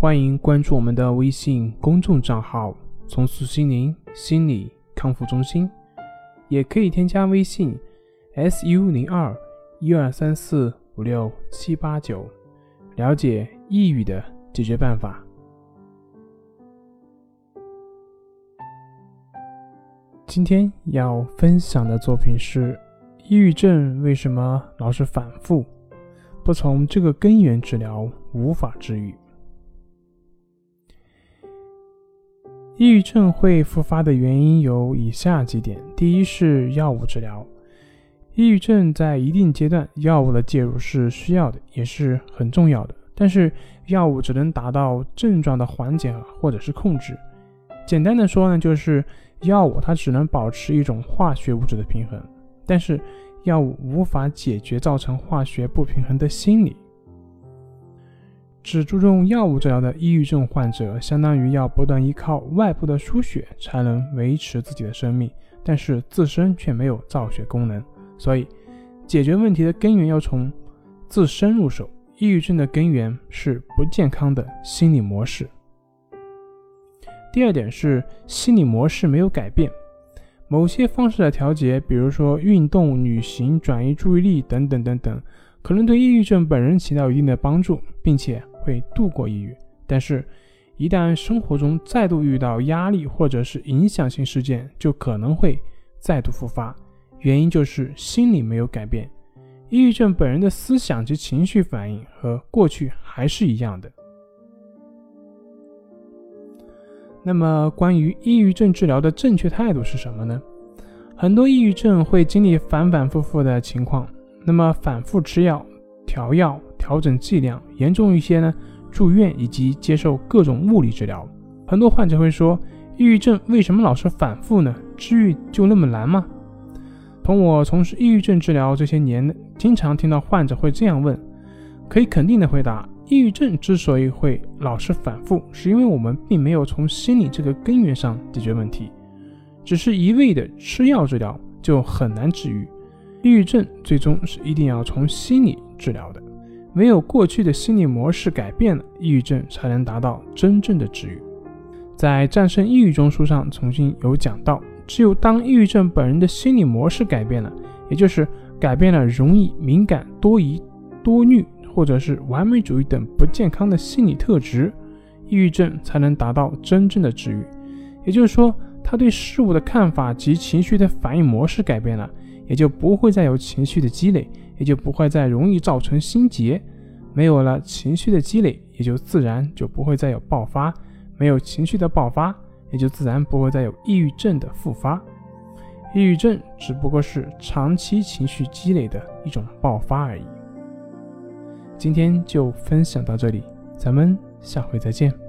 欢迎关注我们的微信公众账号“重塑心灵心理康复中心”，也可以添加微信 “su 零二一二三四五六七八九”，了解抑郁的解决办法。今天要分享的作品是：抑郁症为什么老是反复？不从这个根源治疗，无法治愈。抑郁症会复发的原因有以下几点：第一是药物治疗，抑郁症在一定阶段，药物的介入是需要的，也是很重要的。但是药物只能达到症状的缓解或者是控制。简单的说呢，就是药物它只能保持一种化学物质的平衡，但是药物无法解决造成化学不平衡的心理。只注重药物治疗的抑郁症患者，相当于要不断依靠外部的输血才能维持自己的生命，但是自身却没有造血功能。所以，解决问题的根源要从自身入手。抑郁症的根源是不健康的心理模式。第二点是心理模式没有改变，某些方式的调节，比如说运动、旅行、转移注意力等等等等，可能对抑郁症本人起到一定的帮助，并且。会度过抑郁，但是，一旦生活中再度遇到压力或者是影响性事件，就可能会再度复发。原因就是心理没有改变，抑郁症本人的思想及情绪反应和过去还是一样的。那么，关于抑郁症治疗的正确态度是什么呢？很多抑郁症会经历反反复复的情况，那么反复吃药、调药。调整剂量，严重一些呢，住院以及接受各种物理治疗。很多患者会说，抑郁症为什么老是反复呢？治愈就那么难吗？从我从事抑郁症治疗这些年，经常听到患者会这样问。可以肯定的回答，抑郁症之所以会老是反复，是因为我们并没有从心理这个根源上解决问题，只是一味的吃药治疗就很难治愈。抑郁症最终是一定要从心理治疗的。没有过去的心理模式改变了，抑郁症才能达到真正的治愈。在《战胜抑郁》中书上曾经有讲到，只有当抑郁症本人的心理模式改变了，也就是改变了容易敏感、多疑、多虑，或者是完美主义等不健康的心理特质，抑郁症才能达到真正的治愈。也就是说，他对事物的看法及情绪的反应模式改变了，也就不会再有情绪的积累。也就不会再容易造成心结，没有了情绪的积累，也就自然就不会再有爆发，没有情绪的爆发，也就自然不会再有抑郁症的复发。抑郁症只不过是长期情绪积累的一种爆发而已。今天就分享到这里，咱们下回再见。